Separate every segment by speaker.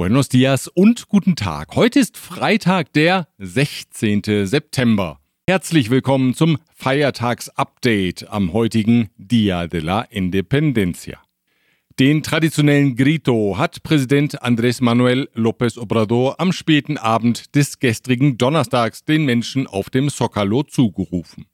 Speaker 1: Buenos dias und guten Tag. Heute ist Freitag, der 16. September. Herzlich willkommen zum Feiertagsupdate am heutigen Dia de la Independencia. Den traditionellen Grito hat Präsident Andrés Manuel López Obrador am späten Abend des gestrigen Donnerstags den Menschen auf dem Zocalo zugerufen.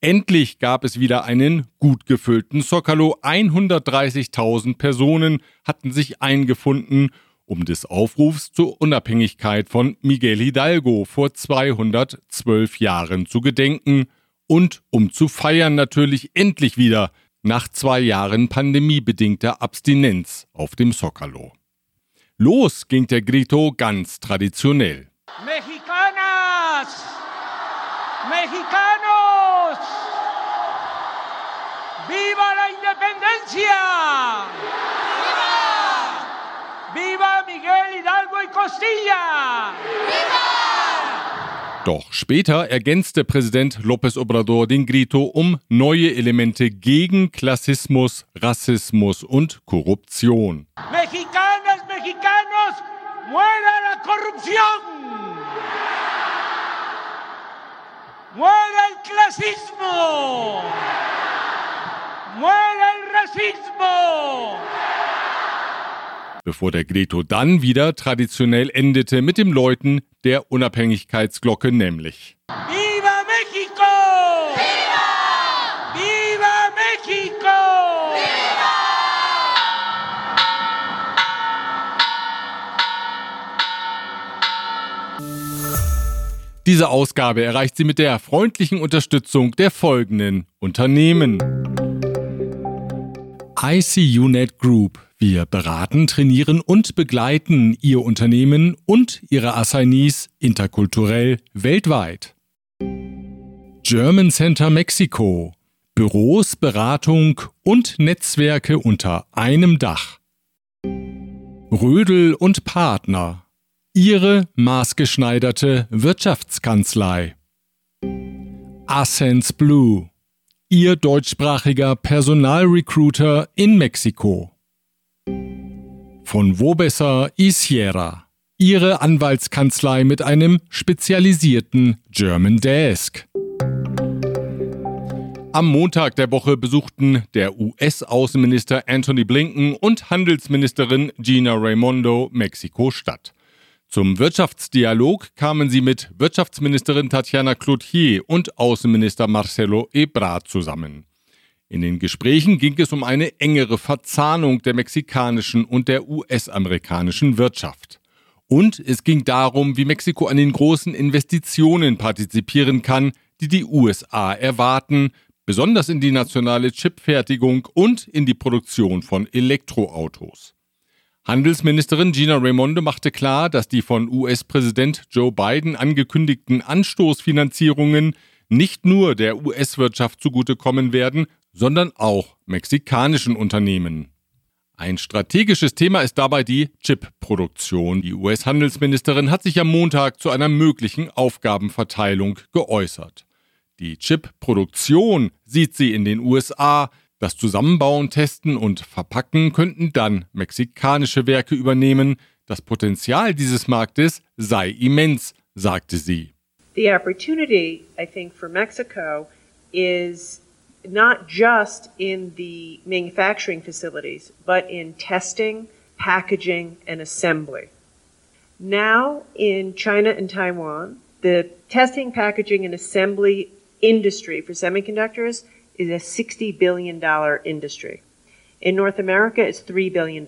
Speaker 1: Endlich gab es wieder einen gut gefüllten Zocalo. 130.000 Personen hatten sich eingefunden, um des Aufrufs zur Unabhängigkeit von Miguel Hidalgo vor 212 Jahren zu gedenken und um zu feiern natürlich endlich wieder nach zwei Jahren pandemiebedingter Abstinenz auf dem Zocalo. Los ging der Grito ganz traditionell.
Speaker 2: Mexicanas! Mexicanos! ¡Viva la independencia! ¡Viva! ¡Viva Miguel Hidalgo y Costilla! ¡Viva!
Speaker 1: Doch später ergänzte Präsident López Obrador den Grito um neue Elemente gegen Klassismus, Rassismus und Korruption.
Speaker 2: Mexicanas, Mexicanos, muera la corrupción! ¡Muera el clasismo! ¡Muera el racismo!
Speaker 1: Bevor der Grito dann wieder traditionell endete mit dem Läuten der Unabhängigkeitsglocke, nämlich
Speaker 2: ¡Viva México! ¡Viva! ¡Viva México!
Speaker 1: Diese Ausgabe erreicht sie mit der freundlichen Unterstützung der folgenden Unternehmen. ICUNet Group. Wir beraten, trainieren und begleiten Ihr Unternehmen und Ihre Assignees interkulturell weltweit. German Center Mexico. Büros, Beratung und Netzwerke unter einem Dach. Rödel und Partner. Ihre maßgeschneiderte Wirtschaftskanzlei. Ascens Blue. Ihr deutschsprachiger Personalrecruiter in Mexiko. Von Wobesser y Sierra. Ihre Anwaltskanzlei mit einem spezialisierten German Desk. Am Montag der Woche besuchten der US-Außenminister Anthony Blinken und Handelsministerin Gina Raimondo Mexiko-Stadt. Zum Wirtschaftsdialog kamen sie mit Wirtschaftsministerin Tatjana Cloutier und Außenminister Marcelo Ebrard zusammen. In den Gesprächen ging es um eine engere Verzahnung der mexikanischen und der US-amerikanischen Wirtschaft. Und es ging darum, wie Mexiko an den großen Investitionen partizipieren kann, die die USA erwarten, besonders in die nationale Chipfertigung und in die Produktion von Elektroautos. Handelsministerin Gina Raimondo machte klar, dass die von US-Präsident Joe Biden angekündigten Anstoßfinanzierungen nicht nur der US-Wirtschaft zugutekommen werden, sondern auch mexikanischen Unternehmen. Ein strategisches Thema ist dabei die Chip-Produktion. Die US-Handelsministerin hat sich am Montag zu einer möglichen Aufgabenverteilung geäußert. Die Chip-Produktion sieht sie in den USA, das Zusammenbauen, Testen und Verpacken könnten dann mexikanische Werke übernehmen. Das Potenzial dieses Marktes sei immens, sagte sie.
Speaker 3: The opportunity, I think, for Mexico is not just in the manufacturing facilities, but in testing, packaging, and assembly. Now, in China and Taiwan, the testing, packaging, and assembly industry for semiconductors is a $60 billion industry. In North America, it's $3 billion.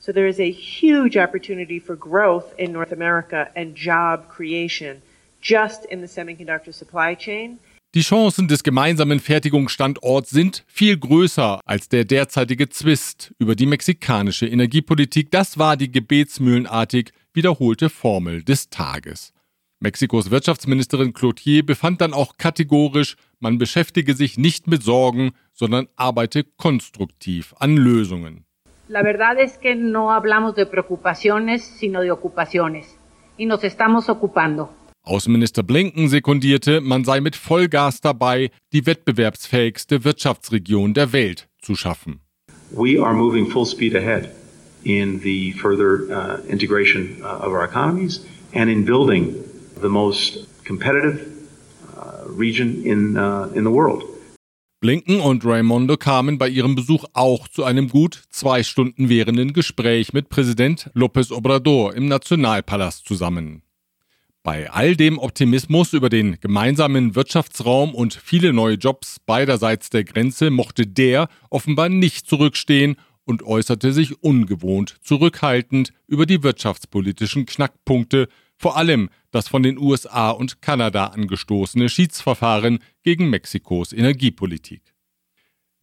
Speaker 3: So there is a huge opportunity for growth in North America and job creation just in the semiconductor supply chain.
Speaker 1: Die Chancen des gemeinsamen Fertigungsstandorts sind viel größer als der derzeitige Zwist über die mexikanische Energiepolitik. Das war die gebetsmühlenartig wiederholte Formel des Tages. Mexikos Wirtschaftsministerin Cloutier befand dann auch kategorisch, man beschäftige sich nicht mit Sorgen, sondern arbeite konstruktiv an Lösungen.
Speaker 4: La verdad es que no hablamos de preocupaciones, sino de ocupaciones. Y nos estamos ocupando.
Speaker 1: Außenminister Blinken sekundierte, man sei mit Vollgas dabei, die wettbewerbsfähigste Wirtschaftsregion der Welt zu schaffen.
Speaker 5: We are moving full speed ahead in the further uh, integration uh, of our economies and in building the most competitive uh, region in, uh, in the world.
Speaker 1: Blinken und Raimondo kamen bei ihrem Besuch auch zu einem gut zwei Stunden währenden Gespräch mit Präsident López Obrador im Nationalpalast zusammen. Bei all dem Optimismus über den gemeinsamen Wirtschaftsraum und viele neue Jobs beiderseits der Grenze mochte der offenbar nicht zurückstehen und äußerte sich ungewohnt zurückhaltend über die wirtschaftspolitischen Knackpunkte, vor allem das von den USA und Kanada angestoßene Schiedsverfahren gegen Mexikos Energiepolitik.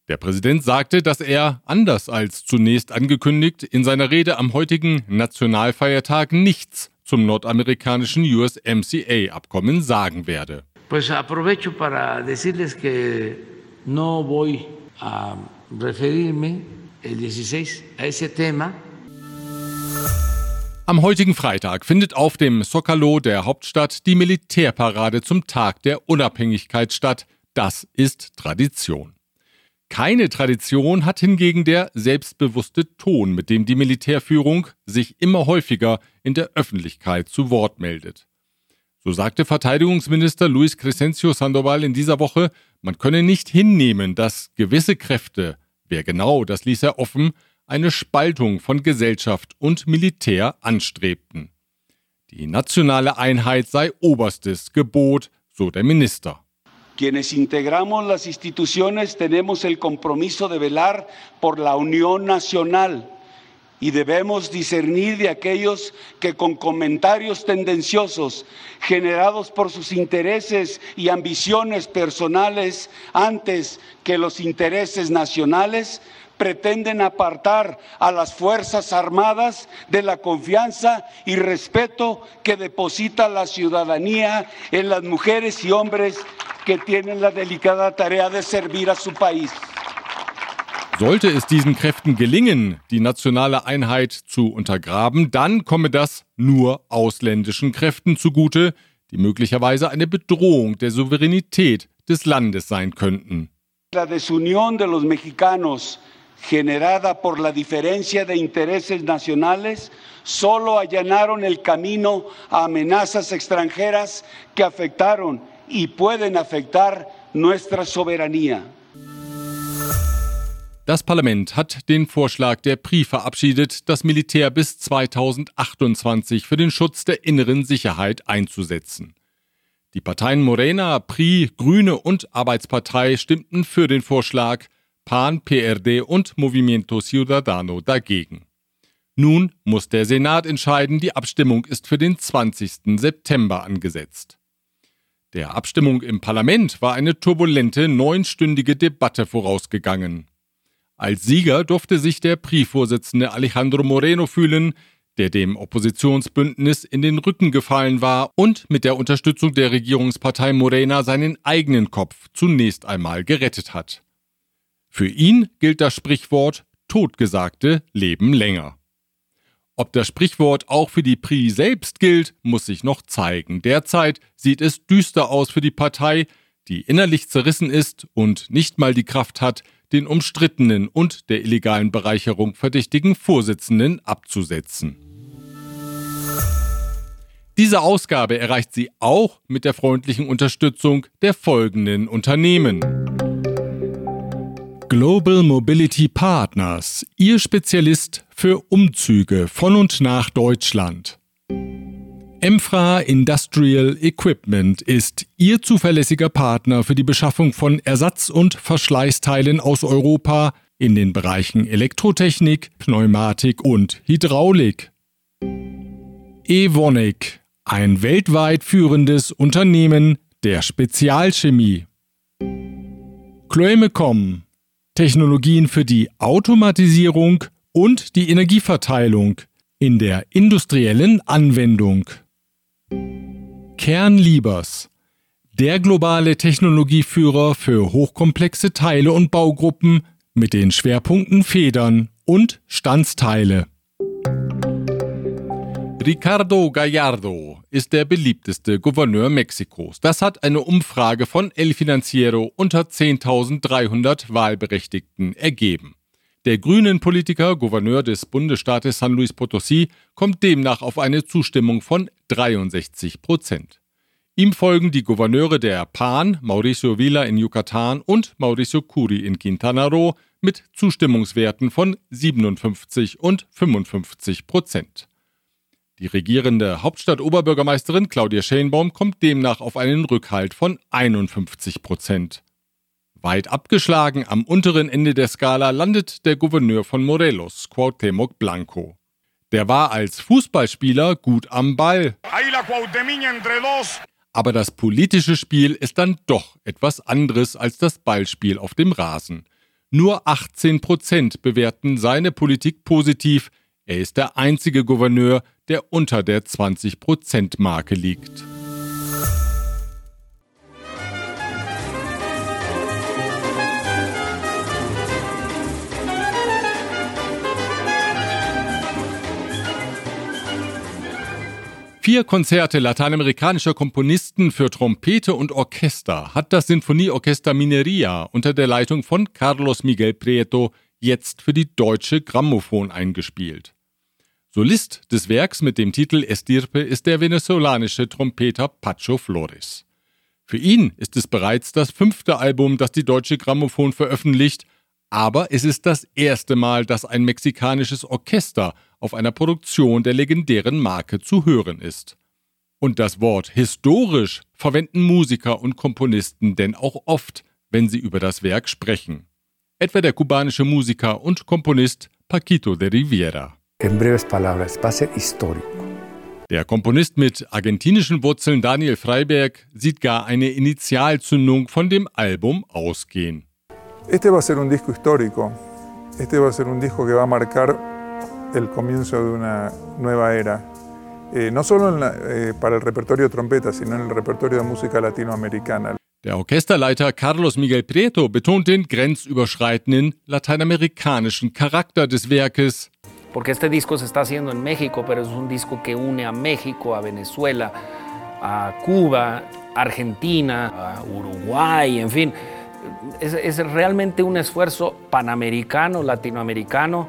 Speaker 1: Der Präsident sagte, dass er, anders als zunächst angekündigt, in seiner Rede am heutigen Nationalfeiertag nichts zum nordamerikanischen USMCA-Abkommen sagen werde.
Speaker 6: Pues aprovecho para decirles que no voy a referirme el 16 a ese tema.
Speaker 1: Am heutigen Freitag findet auf dem Zocalo der Hauptstadt die Militärparade zum Tag der Unabhängigkeit statt. Das ist Tradition. Keine Tradition hat hingegen der selbstbewusste Ton, mit dem die Militärführung sich immer häufiger in der Öffentlichkeit zu Wort meldet. So sagte Verteidigungsminister Luis Crescencio Sandoval in dieser Woche, man könne nicht hinnehmen, dass gewisse Kräfte, wer genau, das ließ er offen, eine Spaltung von Gesellschaft und Militär anstrebten. Die nationale Einheit sei oberstes Gebot, so der Minister.
Speaker 7: Quienes integramos las instituciones tenemos el compromiso de velar por la unión nacional y debemos discernir de aquellos que con comentarios tendenciosos generados por sus intereses y ambiciones personales antes que los intereses nacionales pretenden apartar a las Fuerzas Armadas de la confianza y respeto que deposita la ciudadanía en las mujeres y hombres que tienen la delicada tarea de servir a su país.
Speaker 1: Sollte es diesen Kräften gelingen, die nationale Einheit zu untergraben, dann komme das nur ausländischen Kräften zugute, die möglicherweise eine Bedrohung der Souveränität des Landes sein könnten.
Speaker 7: La desunión de los mexicanos generada por la diferencia de intereses nacionales solo allanaron el camino a amenazas extranjeras que afectaron y pueden afectar nuestra soberanía.
Speaker 1: Das Parlament hat den Vorschlag der PRI verabschiedet, das Militär bis 2028 für den Schutz der inneren Sicherheit einzusetzen. Die Parteien Morena, PRI, Grüne und Arbeitspartei stimmten für den Vorschlag, PAN, PRD und Movimiento Ciudadano dagegen. Nun muss der Senat entscheiden, die Abstimmung ist für den 20. September angesetzt. Der Abstimmung im Parlament war eine turbulente neunstündige Debatte vorausgegangen. Als Sieger durfte sich der PRI-Vorsitzende Alejandro Moreno fühlen, der dem Oppositionsbündnis in den Rücken gefallen war und mit der Unterstützung der Regierungspartei Morena seinen eigenen Kopf zunächst einmal gerettet hat. Für ihn gilt das Sprichwort Totgesagte leben länger. Ob das Sprichwort auch für die PRI selbst gilt, muss sich noch zeigen. Derzeit sieht es düster aus für die Partei, die innerlich zerrissen ist und nicht mal die Kraft hat, den umstrittenen und der illegalen Bereicherung verdächtigen Vorsitzenden abzusetzen. Diese Ausgabe erreicht sie auch mit der freundlichen Unterstützung der folgenden Unternehmen. Global Mobility Partners, Ihr Spezialist für Umzüge von und nach Deutschland. Emfra Industrial Equipment ist Ihr zuverlässiger Partner für die Beschaffung von Ersatz- und Verschleißteilen aus Europa in den Bereichen Elektrotechnik, Pneumatik und Hydraulik. Evonik, ein weltweit führendes Unternehmen der Spezialchemie. Chloemecom, Technologien für die Automatisierung und die Energieverteilung in der industriellen Anwendung. Kernliebers, der globale Technologieführer für hochkomplexe Teile und Baugruppen mit den Schwerpunkten Federn und Standsteile. Ricardo Gallardo ist der beliebteste Gouverneur Mexikos. Das hat eine Umfrage von El Financiero unter 10.300 Wahlberechtigten ergeben. Der grünen Politiker, Gouverneur des Bundesstaates San Luis Potosí, kommt demnach auf eine Zustimmung von 63 Prozent. Ihm folgen die Gouverneure der PAN, Mauricio Vila in Yucatan und Mauricio Curi in Quintana Roo, mit Zustimmungswerten von 57 und 55 Prozent. Die regierende Hauptstadt-Oberbürgermeisterin Claudia Schenbaum kommt demnach auf einen Rückhalt von 51 Prozent. Weit abgeschlagen am unteren Ende der Skala landet der Gouverneur von Morelos, Cuauhtémoc Blanco. Der war als Fußballspieler gut am Ball. Aber das politische Spiel ist dann doch etwas anderes als das Ballspiel auf dem Rasen. Nur 18 Prozent bewerten seine Politik positiv. Er ist der einzige Gouverneur, der unter der 20 Prozent Marke liegt. Vier Konzerte lateinamerikanischer Komponisten für Trompete und Orchester hat das Sinfonieorchester Mineria unter der Leitung von Carlos Miguel Prieto jetzt für die deutsche Grammophon eingespielt. Solist des Werks mit dem Titel Estirpe ist der venezolanische Trompeter Pacho Flores. Für ihn ist es bereits das fünfte Album, das die deutsche Grammophon veröffentlicht, aber es ist das erste Mal, dass ein mexikanisches Orchester auf einer Produktion der legendären Marke zu hören ist. Und das Wort historisch verwenden Musiker und Komponisten denn auch oft, wenn sie über das Werk sprechen. Etwa der kubanische Musiker und Komponist Paquito de Riviera.
Speaker 8: En breves palabras, va a ser histórico.
Speaker 1: Der Komponist mit argentinischen Wurzeln Daniel Freiberg sieht gar eine Initialzündung von dem Album ausgehen.
Speaker 9: Este va a ser un disco histórico. Este va a ser un disco que va a marcar el comienzo de una nueva era, eh, no solo la, eh, para el repertorio de trompeta, sino en el repertorio de música latinoamericana.
Speaker 1: Der Orchesterleiter Carlos Miguel Prieto betont den grenzüberschreitenden lateinamerikanischen Charakter des Werkes.
Speaker 10: Porque este disco se está haciendo en México, pero es un disco que une a México, a Venezuela, a Cuba, Argentina, a Uruguay, en fin. Es, es realmente un esfuerzo panamericano, latinoamericano,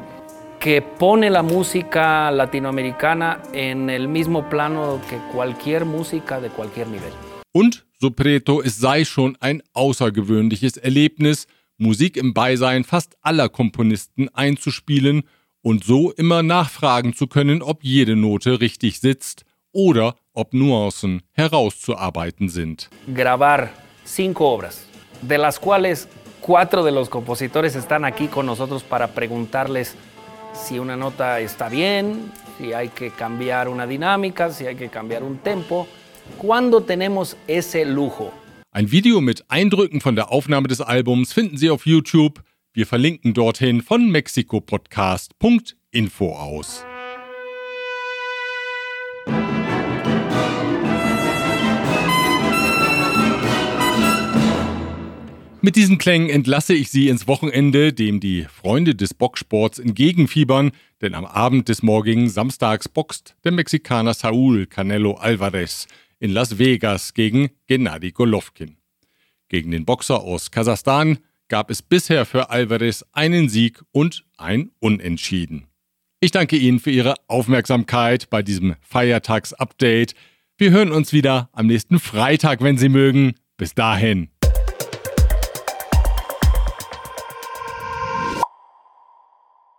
Speaker 10: que pone la música latinoamericana en el mismo plano que cualquier música de cualquier nivel.
Speaker 1: Und, so Preto, es sei schon ein außergewöhnliches Erlebnis, Musik im Beisein fast aller Komponisten einzuspielen und so immer nachfragen zu können, ob jede Note richtig sitzt oder ob Nuancen herauszuarbeiten sind.
Speaker 10: Grabar cinco obras, de las cuales cuatro de los compositores están aquí con nosotros para preguntarles si una nota está bien, si hay que cambiar una dinámica, si hay que cambiar un tempo. ¿Cuándo tenemos ese lujo?
Speaker 1: Ein Video mit Eindrücken von der Aufnahme des Albums finden Sie auf YouTube. Wir verlinken dorthin von mexikopodcast.info aus. Mit diesen Klängen entlasse ich Sie ins Wochenende, dem die Freunde des Boxsports entgegenfiebern, denn am Abend des morgigen Samstags boxt der Mexikaner Saúl Canelo Alvarez in Las Vegas gegen Gennady Golovkin. Gegen den Boxer aus Kasachstan gab es bisher für Alvarez einen Sieg und ein Unentschieden. Ich danke Ihnen für Ihre Aufmerksamkeit bei diesem Feiertags-Update. Wir hören uns wieder am nächsten Freitag, wenn Sie mögen. Bis dahin.